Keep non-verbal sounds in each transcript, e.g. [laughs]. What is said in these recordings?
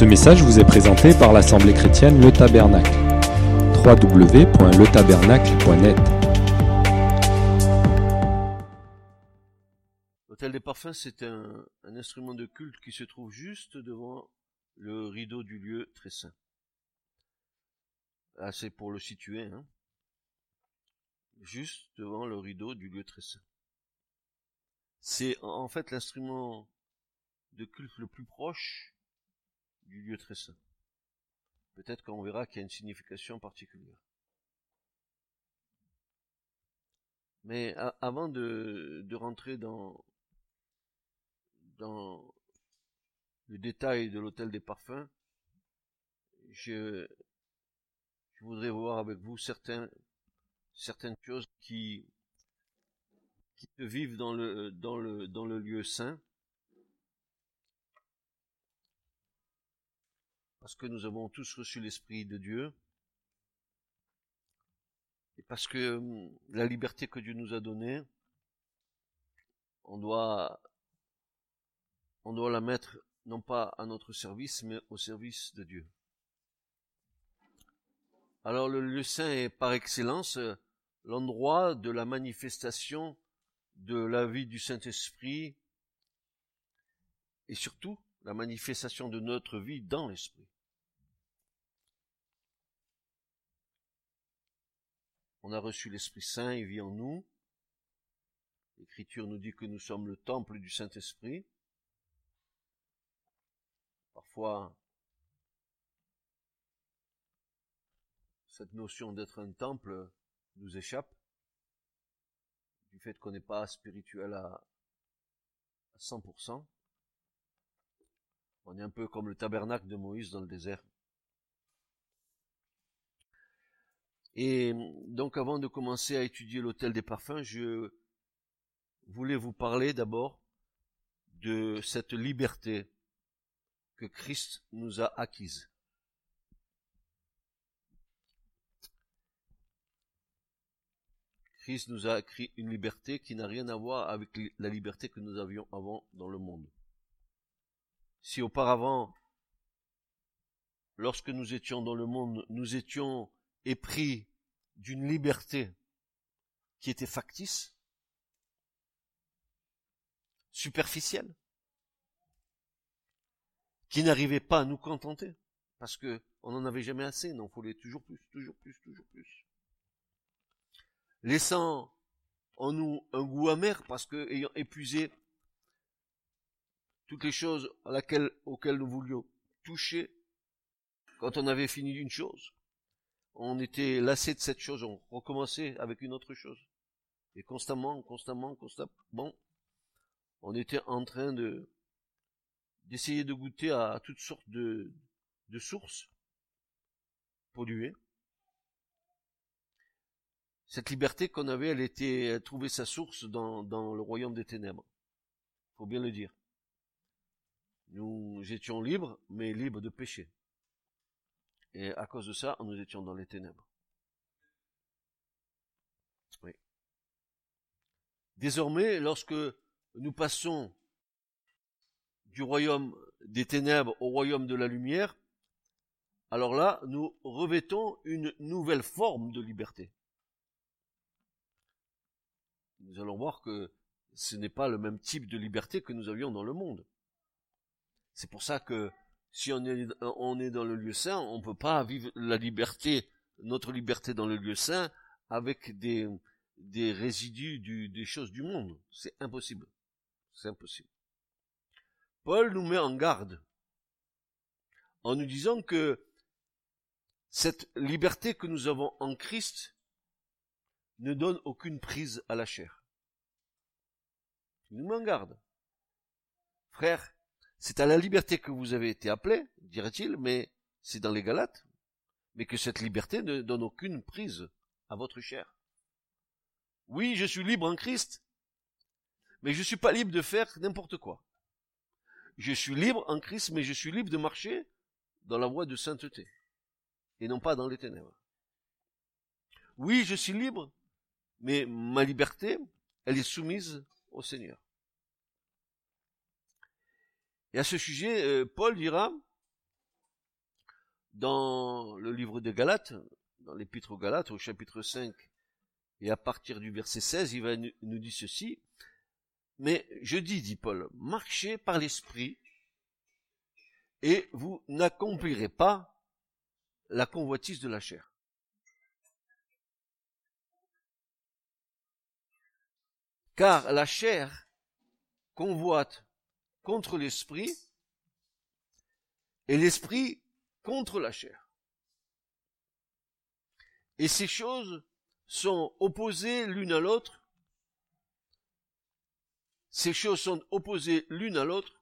Ce message vous est présenté par l'Assemblée chrétienne Le Tabernacle. www.letabernacle.net L'hôtel des parfums, c'est un, un instrument de culte qui se trouve juste devant le rideau du lieu très saint. Là, c'est pour le situer, hein. Juste devant le rideau du lieu très saint. C'est en fait l'instrument de culte le plus proche du lieu très saint. Peut-être qu'on verra qu'il y a une signification particulière. Mais avant de, rentrer dans, le détail de l'hôtel des parfums, je, voudrais voir avec vous certaines choses qui, se vivent dans le lieu saint. Parce que nous avons tous reçu l'Esprit de Dieu. Et parce que hum, la liberté que Dieu nous a donnée, on doit, on doit la mettre non pas à notre service, mais au service de Dieu. Alors le lieu saint est par excellence euh, l'endroit de la manifestation de la vie du Saint-Esprit et surtout la manifestation de notre vie dans l'Esprit. On a reçu l'Esprit Saint, il vit en nous. L'Écriture nous dit que nous sommes le temple du Saint-Esprit. Parfois, cette notion d'être un temple nous échappe du fait qu'on n'est pas spirituel à, à 100%. On est un peu comme le tabernacle de Moïse dans le désert. Et donc avant de commencer à étudier l'hôtel des parfums, je voulais vous parler d'abord de cette liberté que Christ nous a acquise. Christ nous a acquis une liberté qui n'a rien à voir avec la liberté que nous avions avant dans le monde. Si auparavant, lorsque nous étions dans le monde, nous étions épris d'une liberté qui était factice, superficielle, qui n'arrivait pas à nous contenter, parce que on n'en avait jamais assez, non, faut toujours plus, toujours plus, toujours plus. Laissant en nous un goût amer, parce que ayant épuisé toutes les choses auxquelles nous voulions toucher, quand on avait fini une chose, on était lassé de cette chose, on recommençait avec une autre chose. Et constamment, constamment, constamment, on était en train de d'essayer de goûter à toutes sortes de, de sources polluées. Cette liberté qu'on avait, elle était, elle trouvait sa source dans, dans le royaume des ténèbres. Faut bien le dire. Nous étions libres, mais libres de péché. Et à cause de ça, nous étions dans les ténèbres. Désormais, lorsque nous passons du royaume des ténèbres au royaume de la lumière, alors là, nous revêtons une nouvelle forme de liberté. Nous allons voir que ce n'est pas le même type de liberté que nous avions dans le monde. C'est pour ça que si on est, dans le lieu saint, on ne peut pas vivre la liberté, notre liberté dans le lieu saint, avec des, résidus du- des choses du monde. C'est impossible. C'est impossible. Paul nous met en garde en nous disant que cette liberté que nous avons en Christ ne donne aucune prise à la chair. Il nous met en garde. Frère, c'est à la liberté que vous avez été appelés, dirait-il, mais c'est dans les Galates, mais que cette liberté ne donne aucune prise à votre chair. Oui, je suis libre en Christ, mais je suis pas libre de faire n'importe quoi. Je suis libre en Christ, mais je suis libre de marcher dans la voie de sainteté, et non pas dans les ténèbres. Oui, je suis libre, mais ma liberté, elle est soumise au Seigneur. Et à ce sujet, euh, Paul dira, dans le livre des Galates, dans l'épître aux Galates, au chapitre 5, et à partir du verset 16, il va nous dire ceci. Mais je dis, dit Paul, marchez par l'esprit, et vous n'accomplirez pas la convoitise de la chair. Car la chair convoite contre l'esprit et l'esprit contre la chair. Et ces choses sont opposées l'une à l'autre. Ces choses sont opposées l'une à l'autre.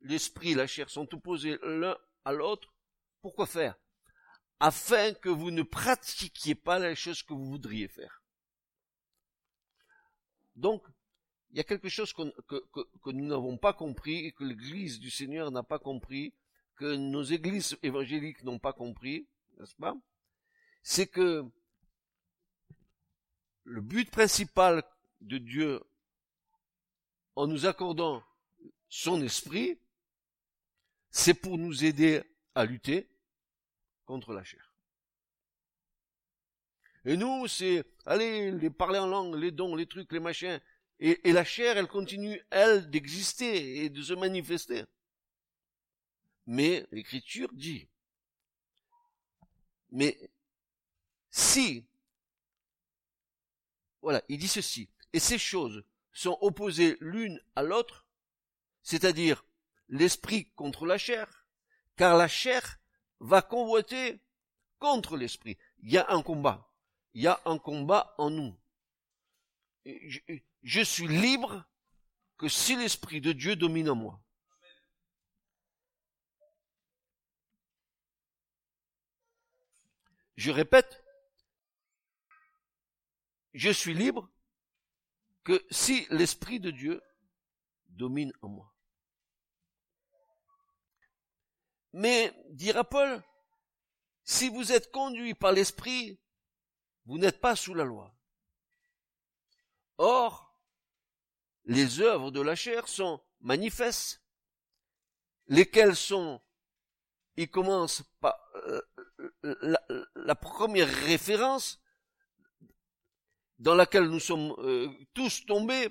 L'esprit et la chair sont opposés l'un à l'autre. Pourquoi faire? Afin que vous ne pratiquiez pas les choses que vous voudriez faire. Donc, il y a quelque chose que, que, nous n'avons pas compris et que l'Église du Seigneur n'a pas compris, que nos églises évangéliques n'ont pas compris, n'est-ce pas? C'est que le but principal de Dieu en nous accordant son esprit, c'est pour nous aider à lutter contre la chair. Et nous, c'est, allez, les parler en langue, les dons, les trucs, les machins, et, la chair, elle continue, elle, d'exister et de se manifester. Mais l'Écriture dit, mais si, voilà, il dit ceci, et ces choses sont opposées l'une à l'autre, c'est-à-dire l'esprit contre la chair, car la chair va convoiter contre l'esprit. Il y a un combat. Il y a un combat en nous je suis libre que si l'Esprit de Dieu domine en moi. Je répète, je suis libre que si l'Esprit de Dieu domine en moi. Mais, dira Paul, si vous êtes conduit par l'Esprit, vous n'êtes pas sous la loi. Or, les œuvres de la chair sont manifestes, lesquelles sont, il commence par euh, la, première référence dans laquelle nous sommes euh, tous tombés,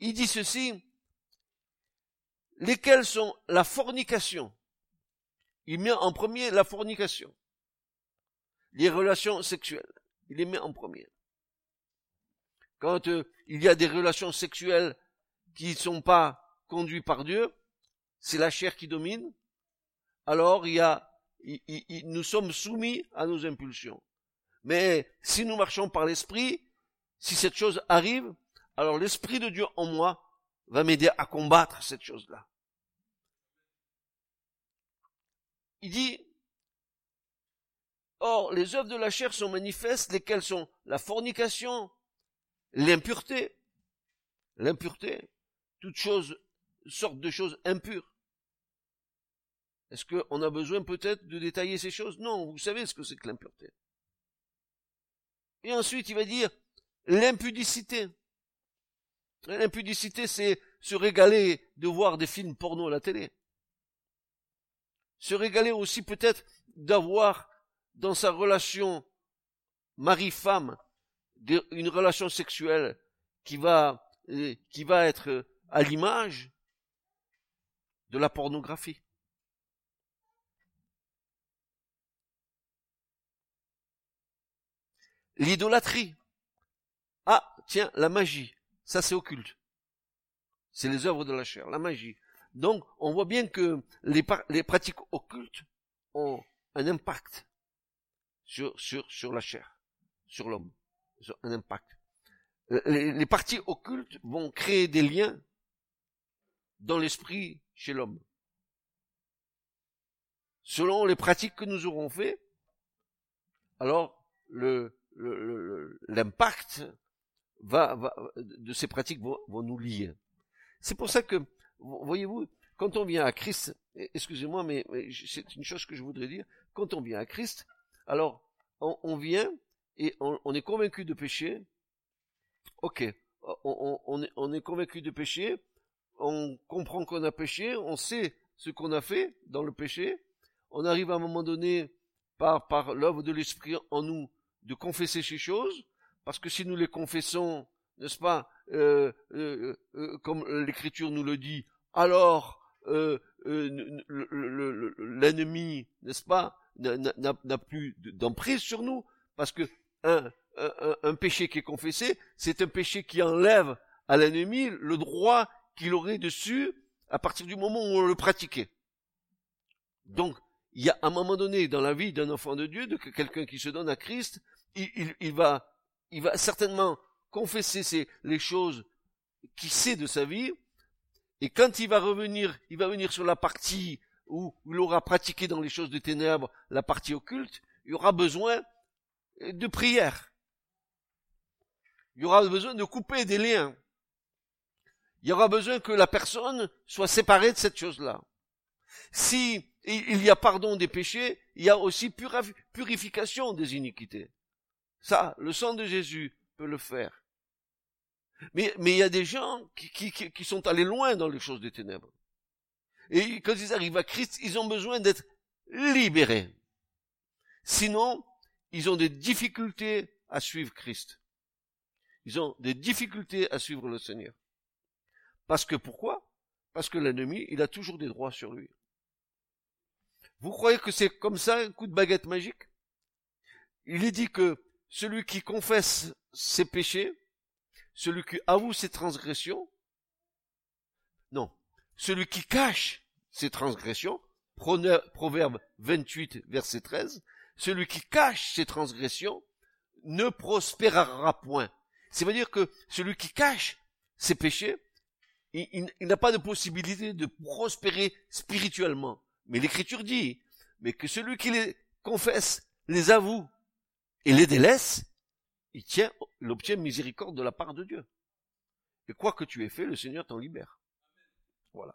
il dit ceci, lesquelles sont la fornication? Il met en premier la fornication, les relations sexuelles. Il les met en premier quand euh, il y a des relations sexuelles qui ne sont pas conduites par Dieu, c'est la chair qui domine, alors nous sommes soumis à nos impulsions. Mais si nous marchons par l'esprit, si cette chose arrive, alors l'esprit de Dieu en moi va m'aider à combattre cette chose-là. Il dit, Or, les œuvres de la chair sont manifestes, lesquelles sont la fornication, l'impureté, l'impureté, toute chose, sorte de choses impures. Est-ce qu'on a besoin peut-être de détailler ces choses? Non, vous savez ce que c'est que l'impureté. Et ensuite, il va dire l'impudicité. L'impudicité, c'est se régaler de voir des films porno à la télé. Se régaler aussi peut-être d'avoir dans sa relation mari-femme une relation sexuelle qui va, euh, qui va être à l'image de la pornographie. L'idolâtrie. Ah, tiens, la magie. Ça, c'est occulte. C'est les œuvres de la chair, la magie. Donc, on voit bien que les, les pratiques occultes ont un impact sur, sur, sur la chair, sur l'homme un impact. Euh, les, parties occultes vont créer des liens dans l'esprit chez l'homme. Selon les pratiques que nous aurons fait, alors l'impact va, va, de ces pratiques vont, nous lier. C'est pour ça que, voyez-vous, quand on vient à Christ, excusez-moi, mais, c'est une chose que je voudrais dire, quand on vient à Christ, alors on vient et on, est convaincu de péché, ok, on, est, on est convaincu de péché, on comprend qu'on a péché, on sait ce qu'on a fait dans le péché, on arrive à un moment donné, par, l'œuvre de l'Esprit en nous, de confesser ces choses, parce que si nous les confessons, n'est-ce pas, euh, euh, euh, comme l'Écriture nous le dit, alors l'ennemi, n'est-ce pas, n'a plus d'emprise sur nous, parce que un, péché qui est confessé, c'est un péché qui enlève à l'ennemi le droit qu'il aurait dessus à partir du moment où on le pratiquait. Donc, il y a un moment donné dans la vie d'un enfant de Dieu, de quelqu'un qui se donne à Christ, il, il, va, il va certainement confesser les choses qu'il sait de sa vie, et quand il va revenir, il va venir sur la partie où il aura pratiqué dans les choses de ténèbres, la partie occulte, il aura besoin de prière. Il y aura besoin de couper des liens. Il y aura besoin que la personne soit séparée de cette chose-là. Si il y a pardon des péchés, il y a aussi purification des iniquités. Ça, le sang de Jésus peut le faire. Mais, il y a des gens qui sont allés loin dans les choses des ténèbres. Et quand ils arrivent à Christ, ils ont besoin d'être libérés. Sinon, ils ont des difficultés à suivre Christ. Ils ont des difficultés à suivre le Seigneur. Parce que pourquoi? Parce que l'ennemi, il a toujours des droits sur lui. Vous croyez que c'est comme ça, un coup de baguette magique? Il est dit que celui qui confesse ses péchés, celui qui avoue ses transgressions, non, celui qui cache ses transgressions, Proverbe 28, verset 13, celui qui cache ses transgressions ne prospérera point. C'est-à-dire que celui qui cache ses péchés, il, n'a pas de possibilité de prospérer spirituellement. Mais l'Écriture dit, mais que celui qui les confesse, les avoue et les délaisse, il tient, il obtient miséricorde de la part de Dieu. Et quoi que tu aies fait, le Seigneur t'en libère. Voilà.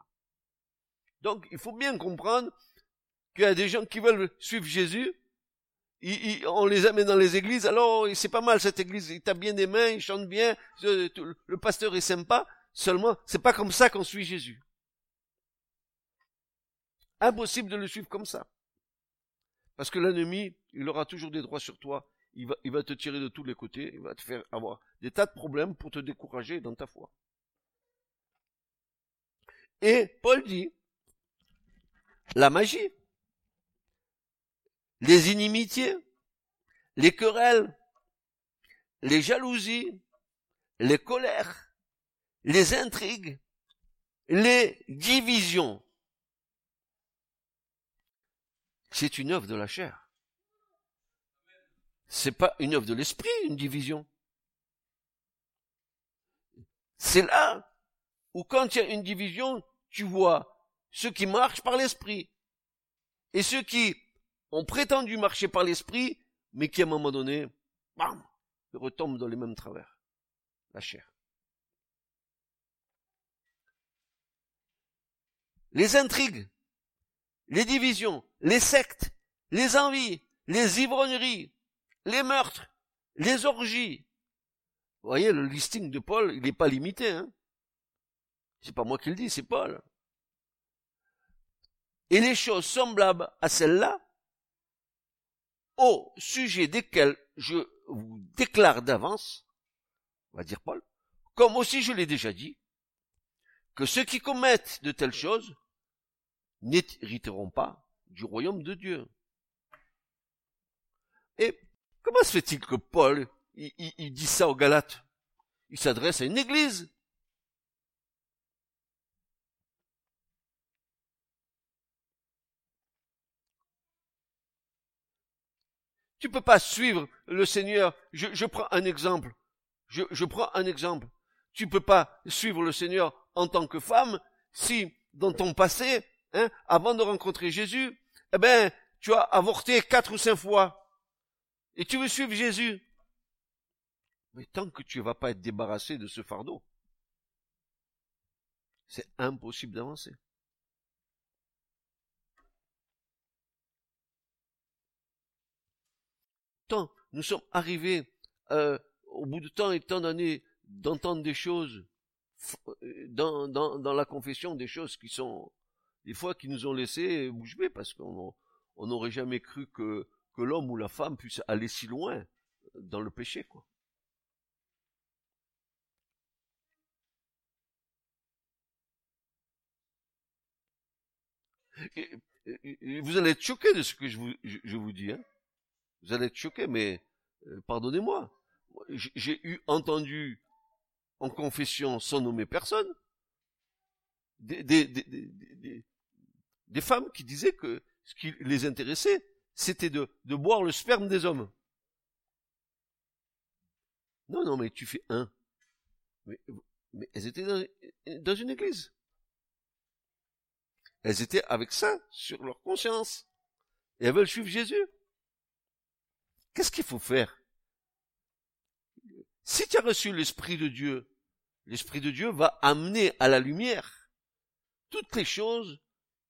Donc, il faut bien comprendre qu'il y a des gens qui veulent suivre Jésus, on les amène dans les églises, alors c'est pas mal cette église, il tape bien des mains, il chante bien, le pasteur est sympa, seulement c'est pas comme ça qu'on suit Jésus. Impossible de le suivre comme ça. Parce que l'ennemi, il aura toujours des droits sur toi, il va, il va te tirer de tous les côtés, il va te faire avoir des tas de problèmes pour te décourager dans ta foi. Et Paul dit, la magie, les inimitiés, les querelles, les jalousies, les colères, les intrigues, les divisions. C'est une œuvre de la chair. C'est pas une œuvre de l'esprit, une division. C'est là où quand il y a une division, tu vois ceux qui marchent par l'esprit et ceux qui ont prétendu marcher par l'esprit, mais qui à un moment donné, bam, retombent dans les mêmes travers. La chair. Les intrigues, les divisions, les sectes, les envies, les ivrogneries, les meurtres, les orgies. Vous voyez, le listing de Paul, il n'est pas limité, hein. C'est pas moi qui le dis, c'est Paul. Et les choses semblables à celles-là au sujet desquels je vous déclare d'avance, va dire Paul, comme aussi je l'ai déjà dit, que ceux qui commettent de telles choses n'hériteront pas du royaume de Dieu. Et comment se fait-il que Paul, il dit ça aux Galates? Il s'adresse à une église. Tu peux pas suivre le Seigneur. Je, prends un exemple. Je, je, prends un exemple. Tu peux pas suivre le Seigneur en tant que femme si, dans ton passé, hein, avant de rencontrer Jésus, eh ben, tu as avorté quatre ou cinq fois. Et tu veux suivre Jésus. Mais tant que tu vas pas être débarrassé de ce fardeau, c'est impossible d'avancer. Nous sommes arrivés euh, au bout de temps et tant d'années d'entendre des choses euh, dans, la confession, des choses qui sont des fois qui nous ont laissé bouche bée parce qu'on on n'aurait jamais cru que, l'homme ou la femme puisse aller si loin dans le péché, quoi. vous allez être choqué de ce que je vous, je, vous dis. Hein. Vous allez être choqué, mais euh, pardonnez-moi. J'ai eu entendu en confession sans nommer personne des, des, des, des, femmes qui disaient que ce qui les intéressait, c'était de, de boire le sperme des hommes. Non, non, mais tu fais un. Mais, mais elles étaient dans, dans une église. Elles étaient avec ça sur leur conscience. Et elles veulent suivre Jésus. Qu'est-ce qu'il faut faire? Si tu as reçu l'Esprit de Dieu, l'Esprit de Dieu va amener à la lumière toutes les choses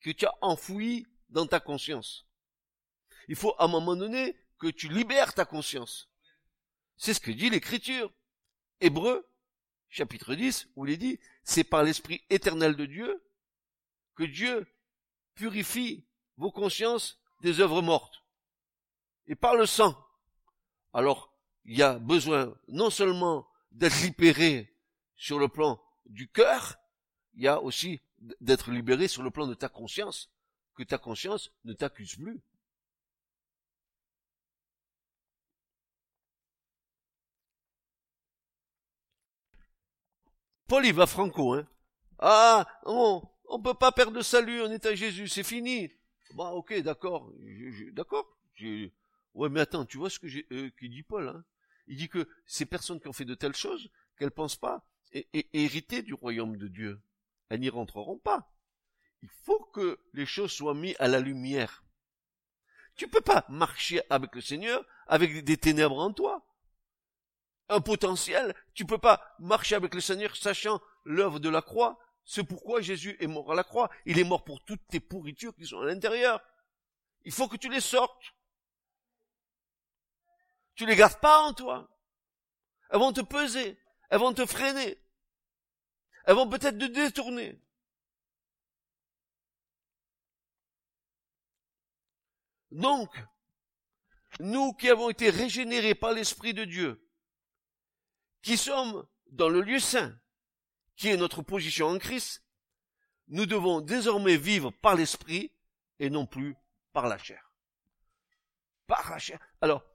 que tu as enfouies dans ta conscience. Il faut à un moment donné que tu libères ta conscience. C'est ce que dit l'Écriture. Hébreu, chapitre 10, où il est dit, c'est par l'Esprit éternel de Dieu que Dieu purifie vos consciences des œuvres mortes. Et par le sang. Alors, il y a besoin non seulement d'être libéré sur le plan du cœur, il y a aussi d'être libéré sur le plan de ta conscience, que ta conscience ne t'accuse plus. Paul y va franco, hein. Ah, on, on peut pas perdre le salut, on est à Jésus, c'est fini. Bah ok, d'accord, d'accord. Ouais, mais attends, tu vois ce que j'ai, euh, dit Paul, hein Il dit que ces personnes qui ont fait de telles choses, qu'elles pensent pas et, hériter du royaume de Dieu, elles n'y rentreront pas. Il faut que les choses soient mises à la lumière. Tu peux pas marcher avec le Seigneur avec des ténèbres en toi. Un potentiel, tu peux pas marcher avec le Seigneur sachant l'œuvre de la croix c'est pourquoi Jésus est mort à la croix. Il est mort pour toutes tes pourritures qui sont à l'intérieur. Il faut que tu les sortes. Tu les gardes pas en toi. Elles vont te peser. Elles vont te freiner. Elles vont peut-être te détourner. Donc, nous qui avons été régénérés par l'Esprit de Dieu, qui sommes dans le lieu saint, qui est notre position en Christ, nous devons désormais vivre par l'esprit et non plus par la chair. Par la chair. Alors,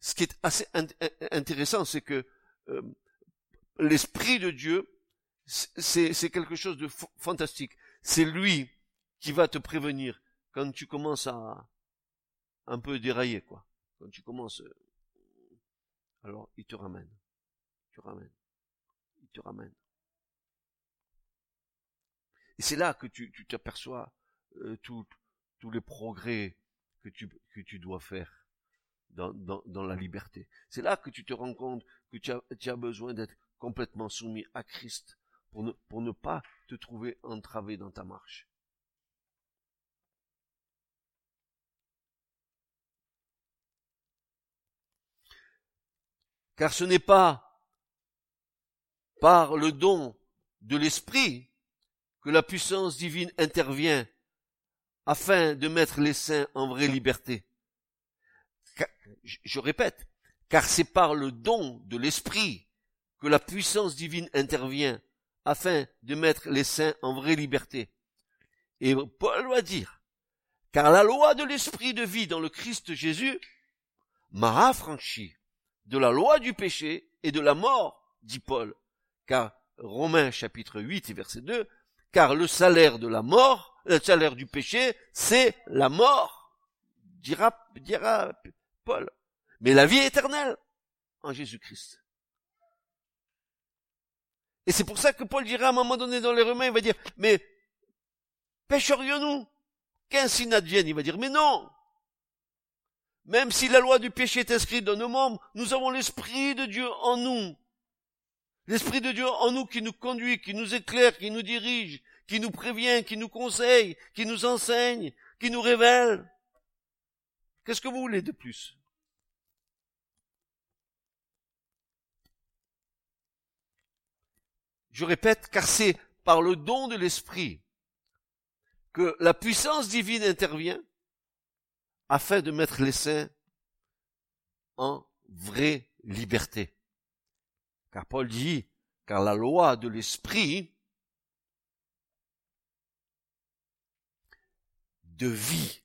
ce qui est assez intéressant, c'est que euh, l'esprit de Dieu, c'est quelque chose de fantastique. C'est lui qui va te prévenir quand tu commences à un peu dérailler, quoi. Quand tu commences, euh, alors il te ramène, il te ramène, il te ramène. Et c'est là que tu t'aperçois euh, tous les progrès que tu, que tu dois faire dans, la liberté. C'est là que tu te rends compte que tu as, tu as besoin d'être complètement soumis à Christ pour ne, pour ne pas te trouver entravé dans ta marche. Car ce n'est pas par le don de l'esprit que la puissance divine intervient afin de mettre les saints en vraie liberté. Je répète, car c'est par le don de l'Esprit que la puissance divine intervient afin de mettre les saints en vraie liberté. Et Paul va dire, car la loi de l'Esprit de vie dans le Christ Jésus m'a affranchi de la loi du péché et de la mort, dit Paul, car Romains chapitre 8 verset 2, car le salaire de la mort, le salaire du péché, c'est la mort, dira Mais la vie éternelle en Jésus-Christ. Et c'est pour ça que Paul dira à un moment donné dans les Romains, il va dire, mais pécherions-nous Qu'ainsi n'advienne Il va dire, mais non Même si la loi du péché est inscrite dans nos membres, nous avons l'Esprit de Dieu en nous. L'Esprit de Dieu en nous qui nous conduit, qui nous éclaire, qui nous dirige, qui nous prévient, qui nous conseille, qui nous enseigne, qui nous révèle. Qu'est-ce que vous voulez de plus? Je répète, car c'est par le don de l'Esprit que la puissance divine intervient afin de mettre les saints en vraie liberté. Car Paul dit, car la loi de l'esprit de vie,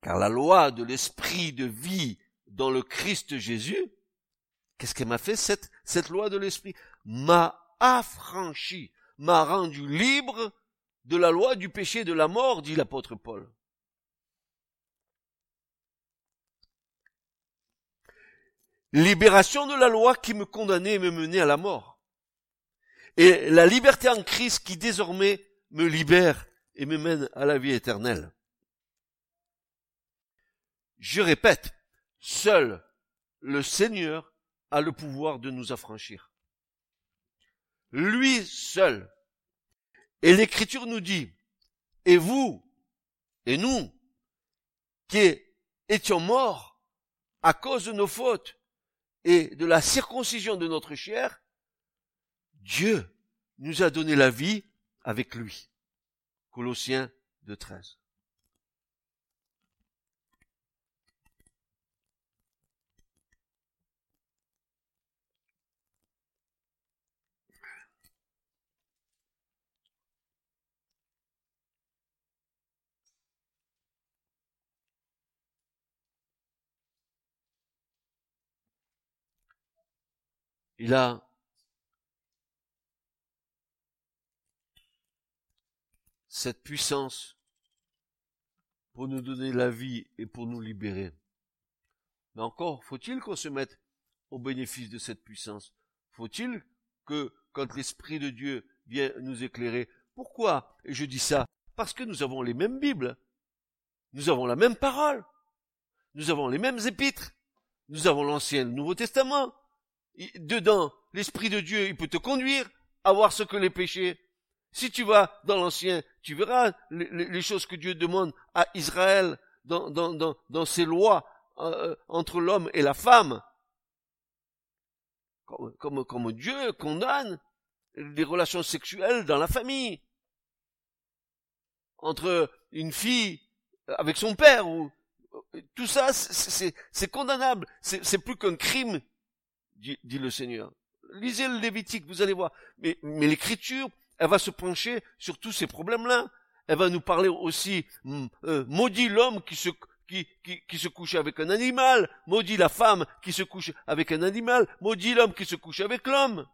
car la loi de l'esprit de vie dans le Christ Jésus, qu'est-ce qu'elle m'a fait cette, loi de l'esprit? M'a affranchi, m'a rendu libre de la loi du péché de la mort, dit l'apôtre Paul. Libération de la loi qui me condamnait et me menait à la mort. Et la liberté en Christ qui désormais me libère et me mène à la vie éternelle. Je répète, seul le Seigneur a le pouvoir de nous affranchir. Lui seul. Et l'Écriture nous dit, et vous, et nous, qui étions morts à cause de nos fautes et de la circoncision de notre chair, Dieu nous a donné la vie avec lui. Colossiens 2.13. Il a cette puissance pour nous donner la vie et pour nous libérer. Mais encore, faut-il qu'on se mette au bénéfice de cette puissance? Faut-il que, quand l'Esprit de Dieu vient nous éclairer, pourquoi Et je dis ça parce que nous avons les mêmes Bibles, nous avons la même parole, nous avons les mêmes épîtres, nous avons l'Ancien et le Nouveau Testament. Dedans, l'Esprit de Dieu, il peut te conduire à voir ce que les péchés si tu vas dans l'Ancien, tu verras les, choses que Dieu demande à Israël dans, dans, dans, dans ses lois euh, entre l'homme et la femme. Comme, comme, comme Dieu condamne les relations sexuelles dans la famille. Entre une fille avec son père ou tout ça, c'est condamnable. C'est plus qu'un crime, dit, le Seigneur. Lisez le Lévitique, vous allez voir. Mais, l'écriture elle va se pencher sur tous ces problèmes-là. Elle va nous parler aussi, hum, euh, maudit l'homme qui se, qui, qui, qui, se couche avec un animal, maudit la femme qui se couche avec un animal, maudit l'homme qui se couche avec l'homme.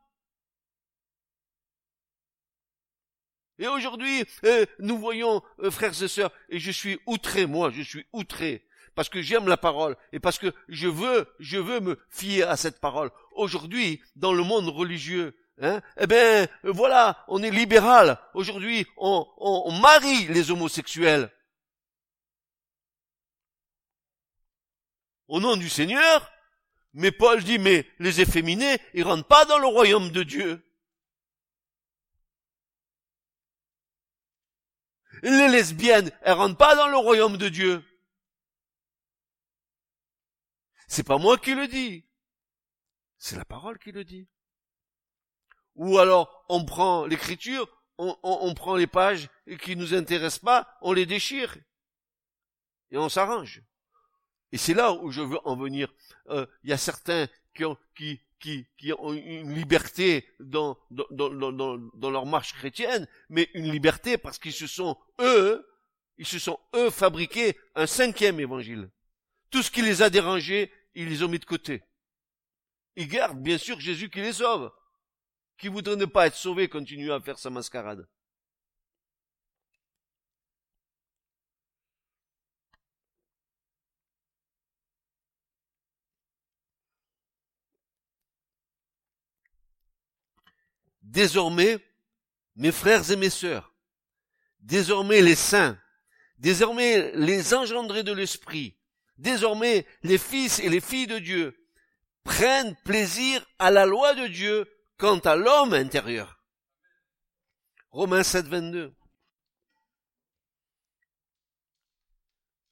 Et aujourd'hui, euh, nous voyons, euh, frères et sœurs, et je suis outré, moi, je suis outré, parce que j'aime la parole, et parce que je veux, je veux me fier à cette parole. Aujourd'hui, dans le monde religieux, Hein eh bien, voilà, on est libéral. Aujourd'hui, on, on, on marie les homosexuels. Au nom du Seigneur, mais Paul dit, mais les efféminés, ils rentrent pas dans le royaume de Dieu. Les lesbiennes, elles rentrent pas dans le royaume de Dieu. C'est pas moi qui le dis. C'est la parole qui le dit. Ou alors on prend l'écriture, on, on, prend les pages qui nous intéressent pas, on les déchire et on s'arrange. Et c'est là où je veux en venir. Euh, il y a certains qui ont, qui, qui, qui ont une liberté dans, dans, dans, dans, dans leur marche chrétienne, mais une liberté parce qu'ils se sont, eux, ils se sont, eux, fabriqués un cinquième évangile. Tout ce qui les a dérangés, ils les ont mis de côté. Ils gardent, bien sûr, Jésus qui les sauve qui voudrait ne pas être sauvé continue à faire sa mascarade. Désormais, mes frères et mes sœurs, désormais les saints, désormais les engendrés de l'Esprit, désormais les fils et les filles de Dieu, prennent plaisir à la loi de Dieu quant à l'homme intérieur. Romains 7, 22.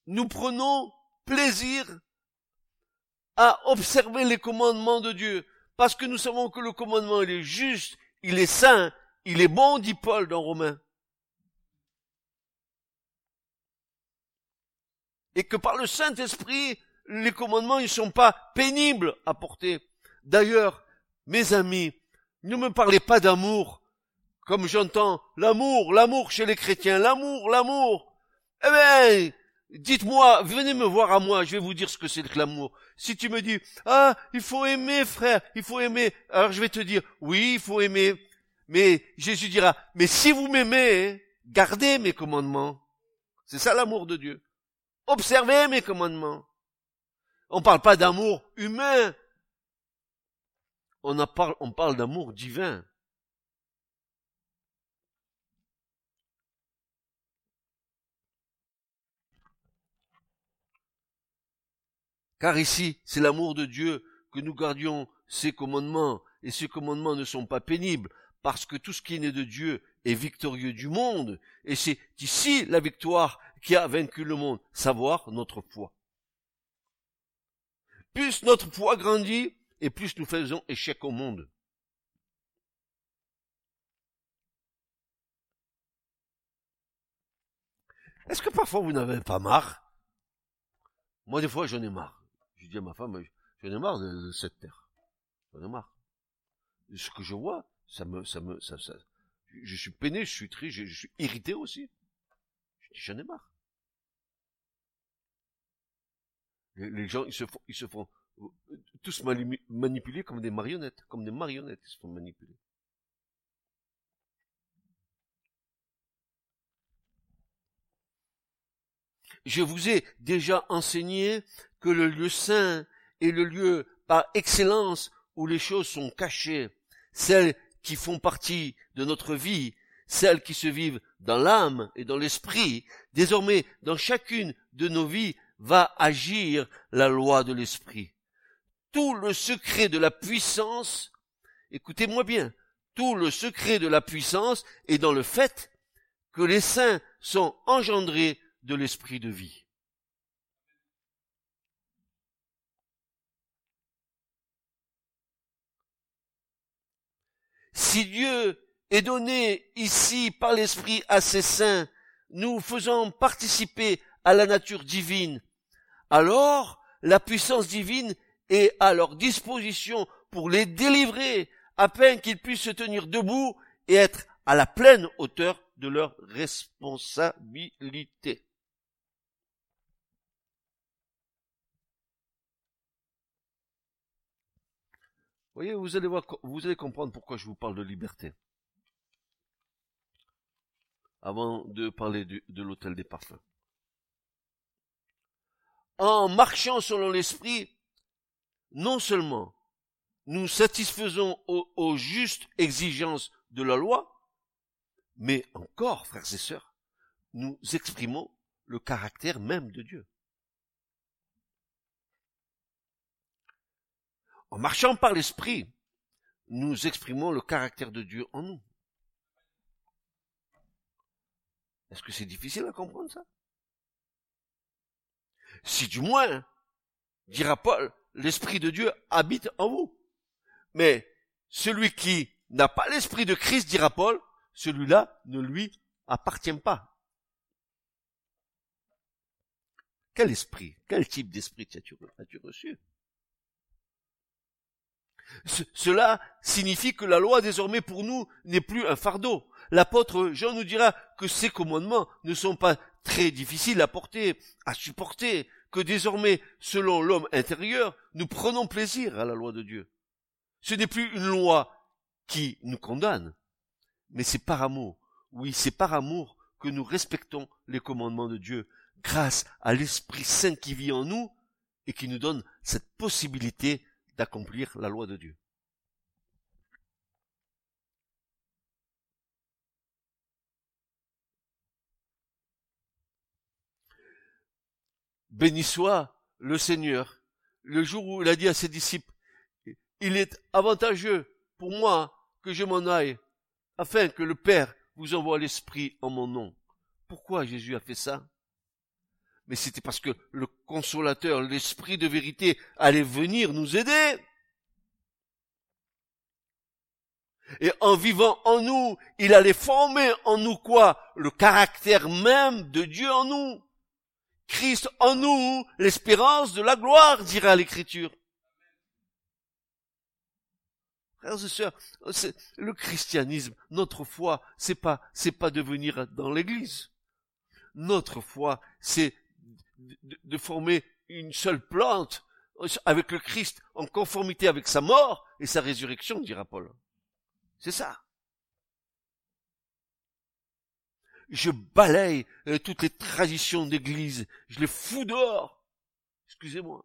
Nous prenons plaisir à observer les commandements de Dieu, parce que nous savons que le commandement, est juste, il est saint, il est bon, dit Paul dans Romains. Et que par le Saint-Esprit, les commandements, ils sont pas pénibles à porter. D'ailleurs, mes amis, ne me parlez pas d'amour, comme j'entends l'amour, l'amour chez les chrétiens, l'amour, l'amour. Eh bien, dites-moi, venez me voir à moi, je vais vous dire ce que c'est que l'amour. Si tu me dis, ah, il faut aimer, frère, il faut aimer, alors je vais te dire, oui, il faut aimer. Mais Jésus dira, mais si vous m'aimez, gardez mes commandements. C'est ça l'amour de Dieu. Observez mes commandements. On parle pas d'amour humain. On, parle, on parle d'amour divin. Car ici, c'est l'amour de Dieu que nous gardions ses commandements, et ces commandements ne sont pas pénibles, parce que tout ce qui est né de Dieu est victorieux du monde, et c'est ici la victoire qui a vaincu le monde, savoir notre foi. Plus notre foi grandit, et plus nous faisons échec au monde. Est-ce que parfois vous n'avez pas marre? Moi, des fois, j'en ai marre. Je dis à ma femme, j'en ai marre de, cette terre. J'en ai marre. Ce que je vois, ça me, ça me, ça, je suis peiné, je suis triste, je, suis irrité aussi. J'en ai marre. Les, gens, ils se font, ils se font euh, tous manipuler comme des marionnettes, comme des marionnettes, ils se font manipuler. Je vous ai déjà enseigné que le lieu saint est le lieu par excellence où les choses sont cachées, celles qui font partie de notre vie, celles qui se vivent dans l'âme et dans l'esprit. Désormais, dans chacune de nos vies va agir la loi de l'esprit. Tout le secret de la puissance, écoutez-moi bien, tout le secret de la puissance est dans le fait que les saints sont engendrés de l'esprit de vie. Si Dieu est donné ici par l'Esprit à ses saints, nous faisons participer à la nature divine, alors la puissance divine est à leur disposition pour les délivrer, afin qu'ils puissent se tenir debout et être à la pleine hauteur de leur responsabilité. voyez, vous allez voir, vous allez comprendre pourquoi je vous parle de liberté. Avant de parler de l'hôtel des parfums. En marchant selon l'esprit, non seulement nous satisfaisons aux justes exigences de la loi, mais encore, frères et sœurs, nous exprimons le caractère même de Dieu. En marchant par l'esprit, nous exprimons le caractère de Dieu en nous. Est-ce que c'est difficile à comprendre ça? Si du moins, dira Paul, l'esprit de Dieu habite en vous. Mais celui qui n'a pas l'esprit de Christ, dira Paul, celui-là ne lui appartient pas. Quel esprit, quel type d'esprit as-tu reçu? Cela signifie que la loi désormais pour nous n'est plus un fardeau. L'apôtre Jean nous dira que ces commandements ne sont pas très difficiles à porter, à supporter, que désormais, selon l'homme intérieur, nous prenons plaisir à la loi de Dieu. Ce n'est plus une loi qui nous condamne, mais c'est par amour. Oui, c'est par amour que nous respectons les commandements de Dieu, grâce à l'Esprit Saint qui vit en nous et qui nous donne cette possibilité d'accomplir la loi de Dieu. Béni soit le Seigneur, le jour où il a dit à ses disciples, il est avantageux pour moi que je m'en aille, afin que le Père vous envoie l'Esprit en mon nom. Pourquoi Jésus a fait ça? Mais c'était parce que le consolateur, l'esprit de vérité allait venir nous aider. Et en vivant en nous, il allait former en nous quoi? Le caractère même de Dieu en nous, Christ en nous, l'espérance de la gloire, dira l'écriture. Frères et sœurs, le christianisme, notre foi, c'est pas, pas de venir dans l'église. Notre foi, c'est de, former une seule plante avec le Christ en conformité avec sa mort et sa résurrection, dira Paul. C'est ça. Je balaye euh, toutes les traditions d'église, je les fous dehors. Excusez-moi.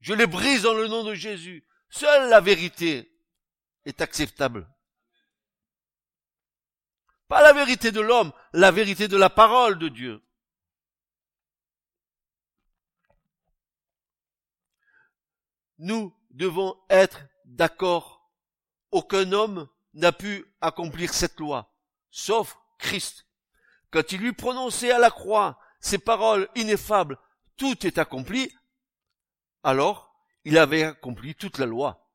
Je les brise dans le nom de Jésus. Seule la vérité est acceptable. Pas la vérité de l'homme, la vérité de la parole de Dieu. Nous devons être d'accord. Aucun homme n'a pu accomplir cette loi, sauf Christ. Quand il lui prononçait à la croix ces paroles ineffables, tout est accompli, alors il avait accompli toute la loi.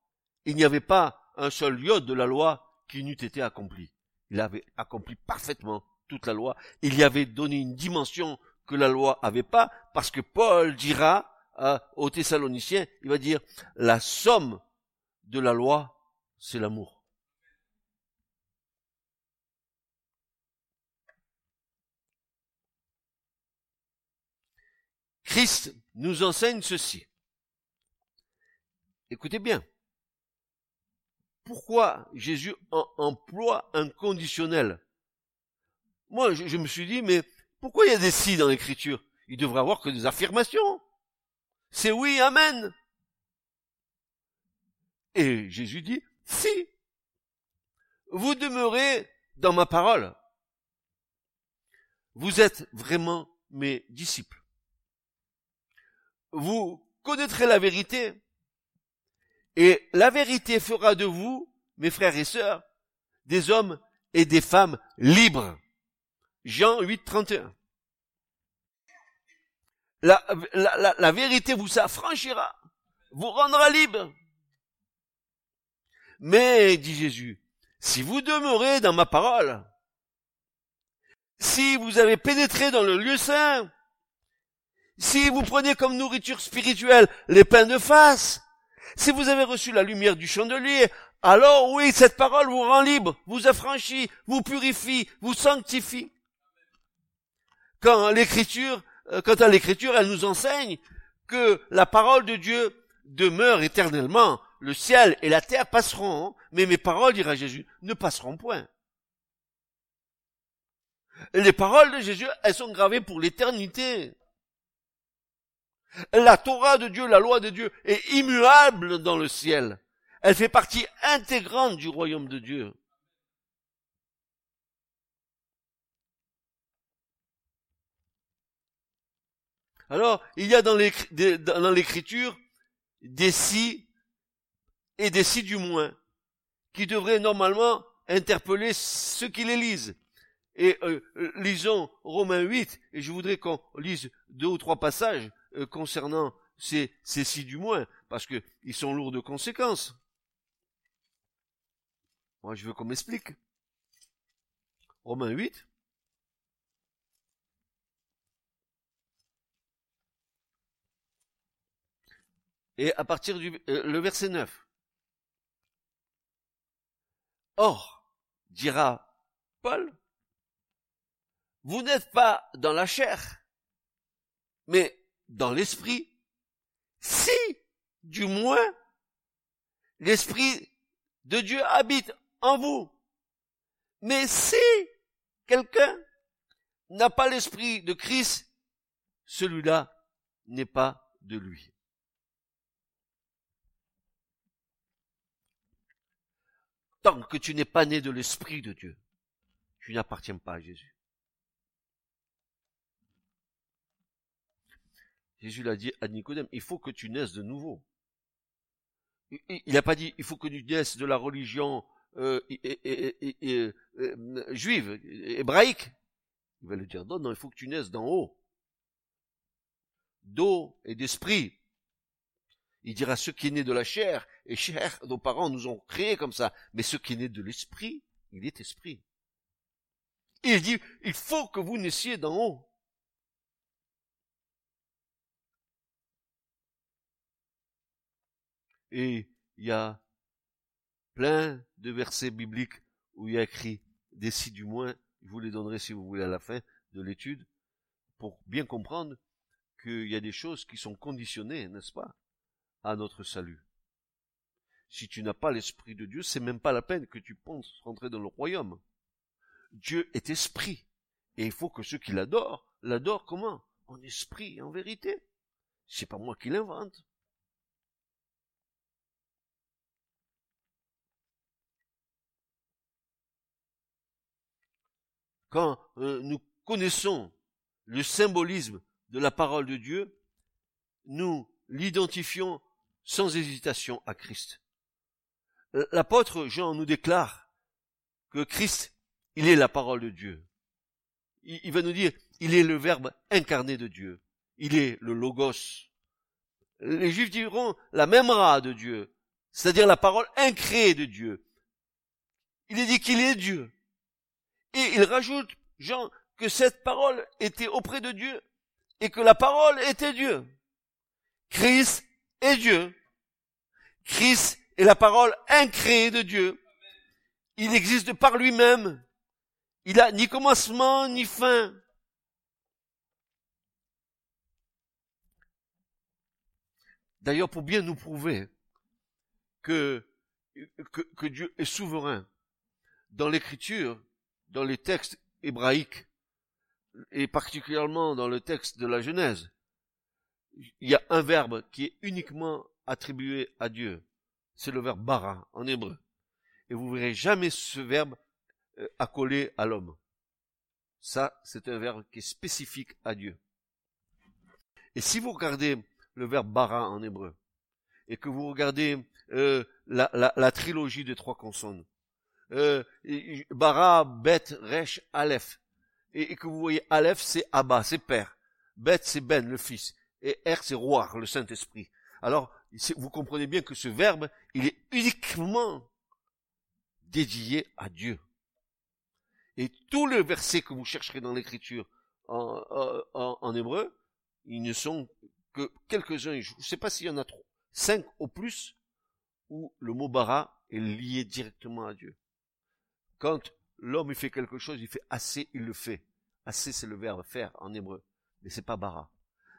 Il n'y avait pas un seul lieu de la loi qui n'eût été accompli. Il avait accompli parfaitement toute la loi. Il y avait donné une dimension que la loi avait pas, parce que Paul dira aux Thessaloniciens, il va dire, la somme de la loi, c'est l'amour. Christ nous enseigne ceci. Écoutez bien. Pourquoi Jésus emploie un conditionnel? Moi, je, je, me suis dit, mais pourquoi il y a des si dans l'écriture? Il devrait avoir que des affirmations. C'est oui, amen. Et Jésus dit, si. Vous demeurez dans ma parole. Vous êtes vraiment mes disciples. Vous connaîtrez la vérité et la vérité fera de vous, mes frères et sœurs, des hommes et des femmes libres. Jean 8, 31. La, la, la, vérité vous affranchira, vous rendra libre. Mais, dit Jésus, si vous demeurez dans ma parole, si vous avez pénétré dans le lieu saint, si vous prenez comme nourriture spirituelle les pains de face, si vous avez reçu la lumière du chandelier, alors oui, cette parole vous rend libre, vous affranchit, vous purifie, vous sanctifie. Quand l'écriture, quant à l'écriture, elle nous enseigne que la parole de Dieu demeure éternellement. Le ciel et la terre passeront, mais mes paroles, dira Jésus, ne passeront point. Les paroles de Jésus, elles sont gravées pour l'éternité. La Torah de Dieu, la loi de Dieu est immuable dans le ciel. Elle fait partie intégrante du royaume de Dieu. Alors, il y a dans l'écriture des si et des si du moins qui devraient normalement interpeller ceux qui les lisent. Et euh, lisons Romains 8, et je voudrais qu'on lise deux ou trois passages euh, concernant ces, ces si du moins, parce que ils sont lourds de conséquences. Moi, je veux qu'on m'explique. Romains 8. Et à partir du euh, le verset 9. Or, dira Paul, vous n'êtes pas dans la chair, mais dans l'esprit, si, du moins, l'esprit de Dieu habite en vous. Mais si quelqu'un n'a pas l'esprit de Christ, celui-là n'est pas de lui. Que tu n'es pas né de l'esprit de Dieu, tu n'appartiens pas à Jésus. Jésus l'a dit à Nicodème, il faut que tu naisses de nouveau. Il n'a pas dit, il faut que tu naisses de la religion euh, euh, juive, hébraïque. Il va lui dire, non, non, il faut que tu naisses d'en haut. D'eau et d'esprit. Il dira ce qui est né de la chair, et chair, nos parents nous ont créés comme ça, mais ce qui est né de l'esprit, il est esprit. Il dit, il faut que vous naissiez d'en haut. Et il y a plein de versets bibliques où il y a écrit des si du moins, je vous les donnerai si vous voulez à la fin de l'étude, pour bien comprendre qu'il y a des choses qui sont conditionnées, n'est-ce pas? À notre salut. Si tu n'as pas l'Esprit de Dieu, c'est même pas la peine que tu penses rentrer dans le royaume. Dieu est esprit. Et il faut que ceux qui l'adorent, l'adorent comment? En esprit en vérité. C'est pas moi qui l'invente. Quand euh, nous connaissons le symbolisme de la parole de Dieu, nous l'identifions sans hésitation à Christ. L'apôtre Jean nous déclare que Christ, il est la parole de Dieu. Il, va nous dire, il est le verbe incarné de Dieu. Il est le logos. Les juifs diront la même ra de Dieu, c'est-à-dire la parole incréée de Dieu. Il est dit qu'il est Dieu. Et il rajoute, Jean, que cette parole était auprès de Dieu et que la parole était Dieu. Christ est Dieu. Christ est la parole incréée de Dieu. Il existe par lui-même. Il a ni commencement ni fin. D'ailleurs, pour bien nous prouver que Dieu est souverain, dans l'écriture, dans les textes hébraïques, et particulièrement dans le texte de la Genèse, il y a un verbe qui est uniquement attribué à Dieu. C'est le verbe bara en hébreu. Et vous verrez jamais ce verbe euh, accolé à l'homme. Ça, c'est un verbe qui est spécifique à Dieu. Et si vous regardez le verbe bara en hébreu, et que vous regardez euh, la, trilogie des trois consonnes, euh, bara, bet, resh, aleph, et, que vous voyez Aleph, c'est Abba, c'est Père. Bet, c'est Ben, le Fils. Et R, c'est Roi, le Saint-Esprit. Alors, vous comprenez bien que ce verbe, il est uniquement dédié à Dieu. Et tous les versets que vous chercherez dans l'écriture en, hébreu, ils ne sont que quelques-uns, je ne sais pas s'il y en a trop, cinq au plus, où le mot bara est lié directement à Dieu. Quand l'homme fait quelque chose, il fait assez, il le fait. Assez c'est le verbe faire en hébreu, mais c'est pas bara.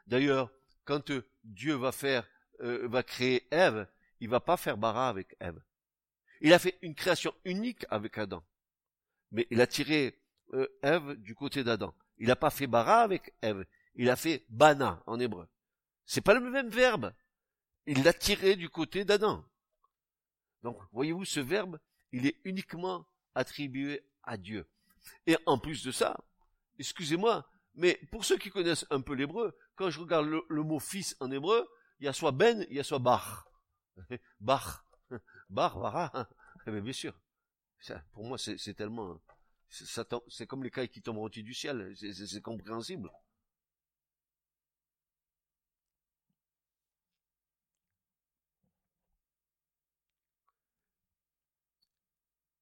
D'ailleurs, quand euh, Dieu va faire, euh, va créer Ève, il va pas faire bara avec Ève. Il a fait une création unique avec Adam, mais il a tiré euh, Ève du côté d'Adam. Il n'a pas fait bara avec Ève, il a fait bana en hébreu. C'est pas le même verbe. Il l'a tiré du côté d'Adam. Donc, voyez-vous, ce verbe, il est uniquement attribué à Dieu. Et en plus de ça, excusez-moi, mais pour ceux qui connaissent un peu l'hébreu, quand je regarde le, mot fils en hébreu, il y a soit ben, il y a soit bar. [laughs] bar. [laughs] Bar, bara. [laughs] Eh bien, sûr. Pour moi, c'est tellement, c'est comme les cailles qui tombent au du ciel. C'est compréhensible.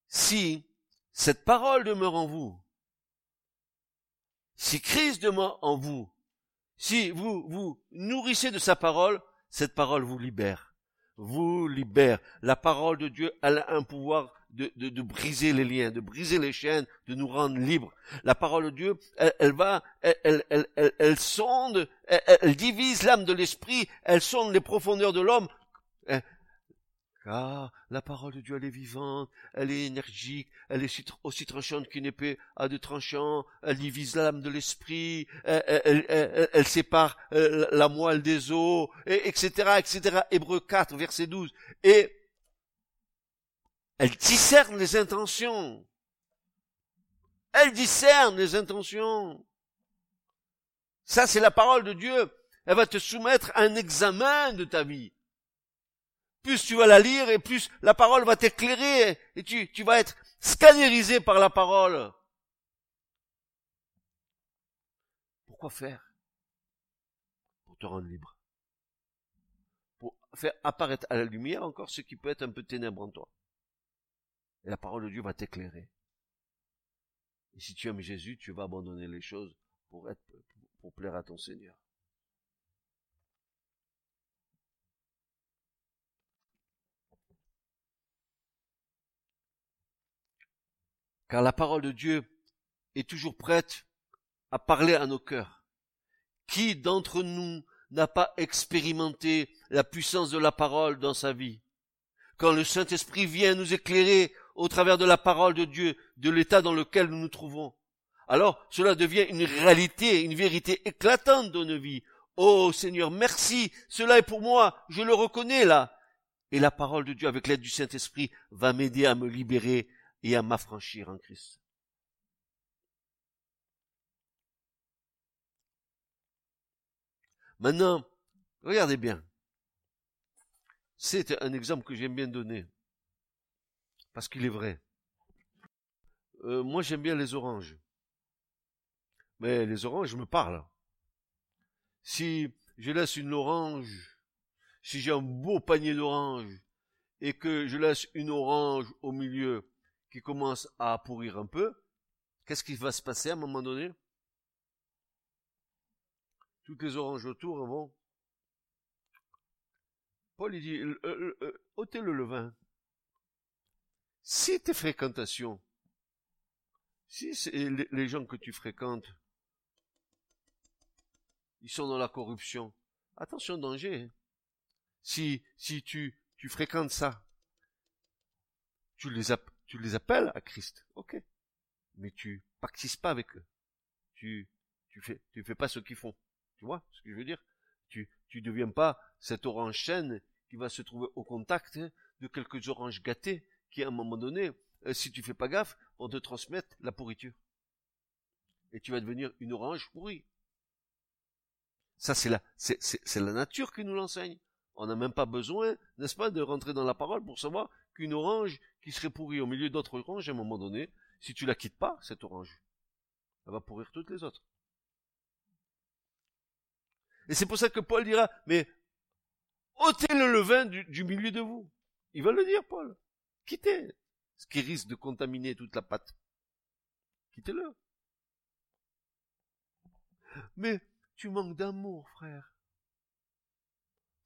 Si cette parole demeure en vous, si Christ demeure en vous, si vous vous nourrissez de sa parole, cette parole vous libère. Vous libère. La parole de Dieu, elle a un pouvoir de, de, briser les liens, de briser les chaînes, de nous rendre libres. La parole de Dieu, elle, va, elle, elle, elle, elle sonde, elle, divise l'âme de l'esprit, elle sonde les profondeurs de l'homme. Ah, la parole de Dieu, elle est vivante, elle est énergique, elle est aussi tranchante qu'une épée à deux tranchants, elle divise l'âme de l'esprit, elle, sépare la moelle des os, et, etc., etc. Hébreu 4, verset 12. Et elle discerne les intentions. Elle discerne les intentions. Ça, c'est la parole de Dieu. Elle va te soumettre à un examen de ta vie plus tu vas la lire et plus la parole va t'éclairer et tu, tu vas être scannérisé par la parole. Pourquoi faire? Pour te rendre libre. Pour faire apparaître à la lumière encore ce qui peut être un peu ténèbre en toi. Et la parole de Dieu va t'éclairer. Et si tu aimes Jésus, tu vas abandonner les choses pour être, pour plaire à ton Seigneur. Car la parole de Dieu est toujours prête à parler à nos cœurs. Qui d'entre nous n'a pas expérimenté la puissance de la parole dans sa vie? Quand le Saint-Esprit vient nous éclairer au travers de la parole de Dieu, de l'état dans lequel nous nous trouvons, alors cela devient une réalité, une vérité éclatante dans nos vies. Oh Seigneur, merci, cela est pour moi, je le reconnais là. Et la parole de Dieu, avec l'aide du Saint-Esprit, va m'aider à me libérer et à m'affranchir en Christ. Maintenant, regardez bien. C'est un exemple que j'aime bien donner. Parce qu'il est vrai. Euh, moi, j'aime bien les oranges. Mais les oranges me parlent. Si je laisse une orange, si j'ai un beau panier d'oranges, et que je laisse une orange au milieu qui commence à pourrir un peu, qu'est-ce qui va se passer à un moment donné? Toutes les oranges autour vont. Paul il dit, ôtez le levain. Si tes fréquentations, si les gens que tu fréquentes, ils sont dans la corruption, attention danger. Hein. Si, si tu, tu fréquentes ça, tu les, tu les appelles à Christ, ok. Mais tu pactises pas avec eux. Tu, tu fais, pas ce qu'ils font. Tu vois ce que je veux dire? Tu, tu deviens pas cette orange chaîne qui va se trouver au contact de quelques oranges gâtées qui, à un moment donné, euh, si tu fais pas gaffe, vont te transmettre la pourriture. Et tu vas devenir une orange pourrie. Ça, c'est la, c'est la nature qui nous l'enseigne. On n'a même pas besoin, n'est-ce pas, de rentrer dans la parole pour savoir qu'une orange qui serait pourrie au milieu d'autres oranges, à un moment donné, si tu la quittes pas, cette orange, elle va pourrir toutes les autres. Et c'est pour ça que Paul dira, mais ôtez le levain du, milieu de vous. Il va le dire, Paul. Quittez ce qui risque de contaminer toute la pâte. Quittez-le. Mais tu manques d'amour, frère.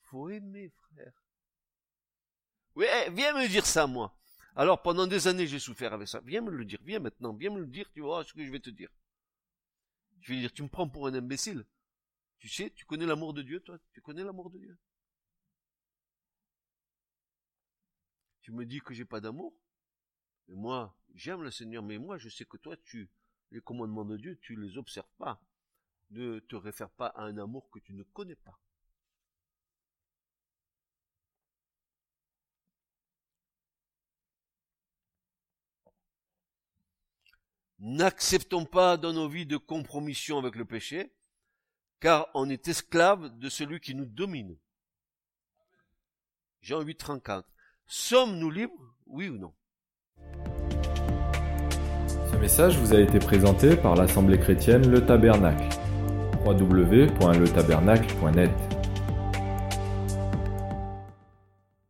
Faut aimer, frère. Oui, eh, viens me dire ça, moi. Alors, pendant des années, j'ai souffert avec ça. Viens me le dire, viens maintenant, viens me le dire, tu vois ce que je vais te dire. Je vais dire, tu me prends pour un imbécile. Tu sais, tu connais l'amour de Dieu, toi? Tu connais l'amour de Dieu? Tu me dis que j'ai pas d'amour? Mais moi, j'aime le Seigneur, mais moi, je sais que toi, tu, les commandements de Dieu, tu les observes pas. Ne te réfère pas à un amour que tu ne connais pas. N'acceptons pas dans nos vies de compromission avec le péché, car on est esclave de celui qui nous domine. Jean 8, 34. Sommes-nous libres, oui ou non? Ce message vous a été présenté par l'Assemblée chrétienne Le Tabernacle. www.letabernacle.net